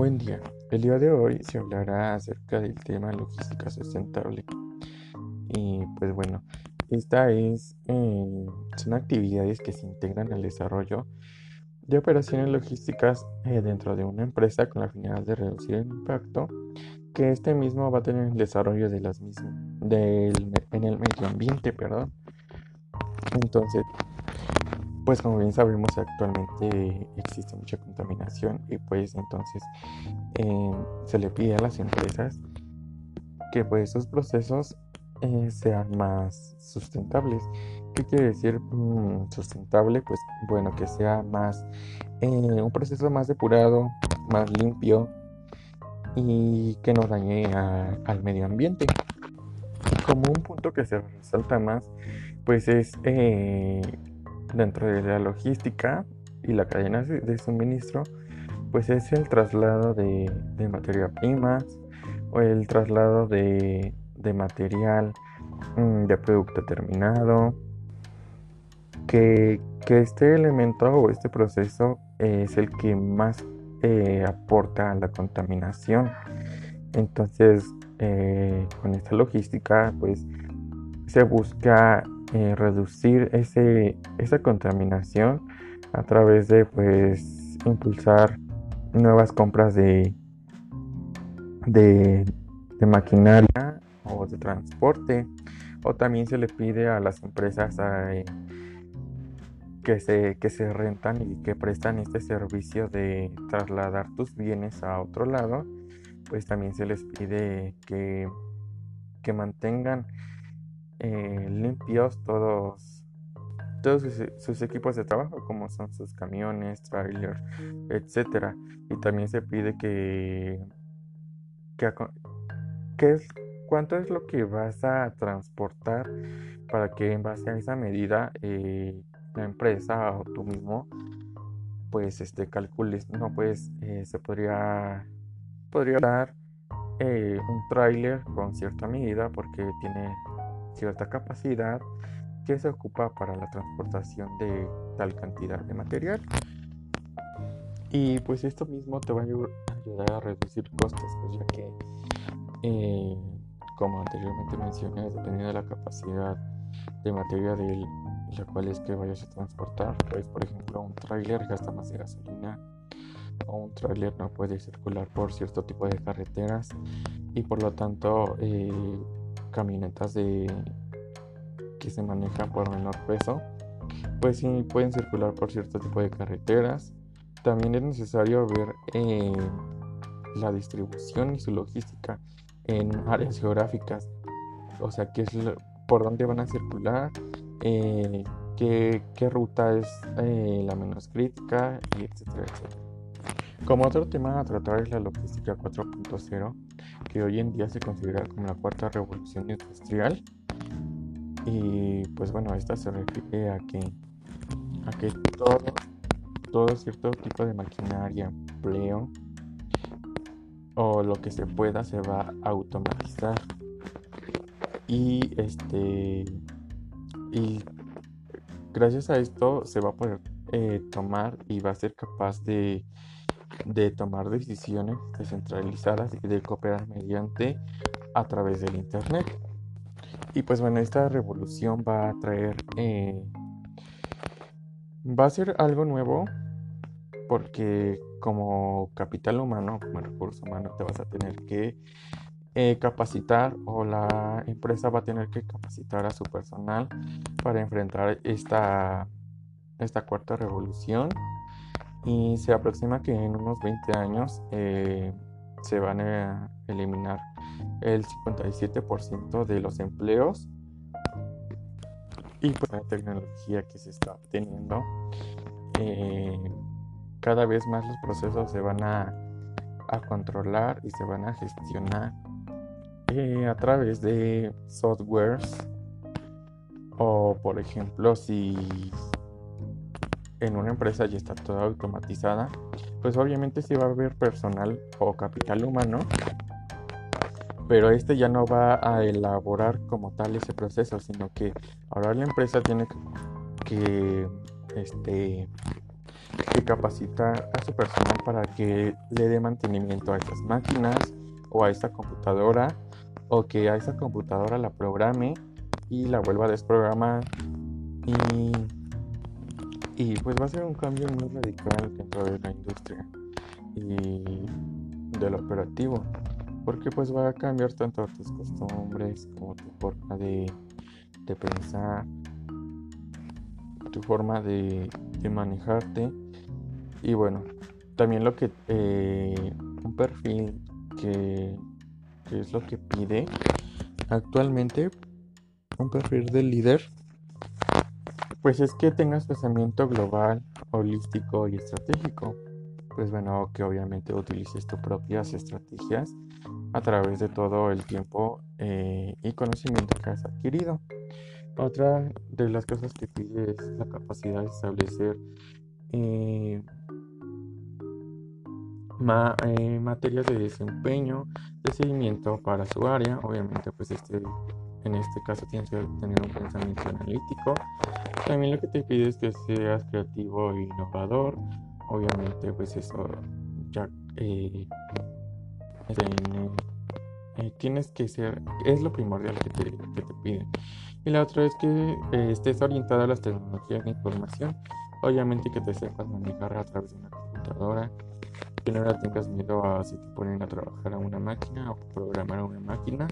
Buen día. El día de hoy se hablará acerca del tema logística sustentable. Y pues bueno, esta es eh, son actividades que se integran al desarrollo de operaciones logísticas eh, dentro de una empresa con la finalidad de reducir el impacto que este mismo va a tener en el desarrollo de las mismas del, en el medio ambiente, perdón. Entonces, pues como bien sabemos actualmente existe mucha contaminación y pues entonces eh, se le pide a las empresas que pues esos procesos eh, sean más sustentables. ¿Qué quiere decir mm, sustentable? Pues bueno, que sea más eh, un proceso más depurado, más limpio y que no dañe al medio ambiente. Como un punto que se resalta más, pues es dentro de la logística y la cadena de suministro, pues es el traslado de, de materia primas o el traslado de, material mm, de producto terminado. Que, este elemento o este proceso es el que más eh, aporta a la contaminación. Entonces, eh, con esta logística, pues se busca eh, reducir ese, esa contaminación a través de pues impulsar nuevas compras de, de, maquinaria o de transporte. O también se le pide a las empresas que, se, que se rentan y que prestan este servicio de trasladar tus bienes a otro lado pues también se les pide que, que mantengan eh, limpios todos, todos sus, equipos de trabajo, como son sus camiones, trailers, etcétera. Y también se pide que, que, es, cuánto es lo que vas a transportar para que en base a esa medida eh, la empresa o tú mismo pues este calcules no pues eh, se podría podría dar un trailer con cierta medida porque tiene cierta capacidad que se ocupa para la transportación de tal cantidad de material. Y pues esto mismo te va a ayudar a reducir costos, pues ya que, eh, como anteriormente mencioné, dependiendo de la capacidad de materia de la cual es que vayas a transportar, pues por ejemplo un tráiler gasta más de gasolina o un tráiler no puede circular por cierto tipo de carreteras y por lo tanto eh, camionetas de que se manejan por menor peso, pues sí pueden circular por cierto tipo de carreteras. También es necesario ver eh, la distribución y su logística en áreas geográficas, o sea, qué es por dónde van a circular, eh, qué, ruta es eh, la menos crítica, y etcétera, etcétera. Como otro tema a tratar es la logística 4.0, que hoy en día se considera como la cuarta revolución industrial. Y pues bueno, esta se refiere a que, a que todo, todo cierto tipo de maquinaria, empleo o lo que se pueda se va a automatizar. Y este y gracias a esto se va a poder eh, tomar y va a ser capaz de de tomar decisiones descentralizadas y de cooperar mediante a través del Internet. Y pues bueno, esta revolución va a traer, eh, va a ser algo nuevo porque como capital humano, como recurso humano, te vas a tener que eh, capacitar o la empresa va a tener que capacitar a su personal para enfrentar esta, esta cuarta revolución y se aproxima que en unos 20 años eh, se van a eliminar el 57% de los empleos y pues la tecnología que se está obteniendo eh, cada vez más los procesos se van a, a controlar y se van a gestionar eh, a través de softwares o por ejemplo si en una empresa ya está toda automatizada, pues obviamente sí va a haber personal o capital humano, pero este ya no va a elaborar como tal ese proceso, sino que ahora la empresa tiene que, este, capacitar a su personal para que le dé mantenimiento a estas máquinas o a esta computadora o que a esa computadora la programe y la vuelva a desprogramar. Y, y pues va a ser un cambio muy radical dentro de la industria y del operativo porque pues va a cambiar tanto tus costumbres como tu forma de, de pensar tu forma de, de, manejarte. Y bueno también lo que eh, un perfil que, que es lo que pide actualmente un perfil de líder pues es que tengas pensamiento global holístico y estratégico pues bueno, que obviamente utilices tus propias estrategias a través de todo el tiempo eh, y conocimiento que has adquirido. Otra de las cosas que pide es la capacidad de establecer eh, eh, materias de desempeño, de seguimiento para su área. Obviamente, pues este, en este caso tienes que tener un pensamiento analítico. También lo que te pide es que seas creativo e innovador. Obviamente pues eso ya eh, eh, tienes que ser es lo primordial que te, que te piden. Y la otra es que eh, estés orientado a las tecnologías de información. Obviamente que te sepas manejar a través de una computadora que no tengas miedo a si te ponen a trabajar a una máquina o programar a una máquina.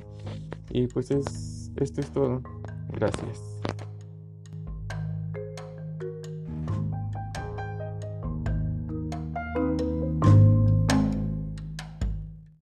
Y pues es esto es todo. Gracias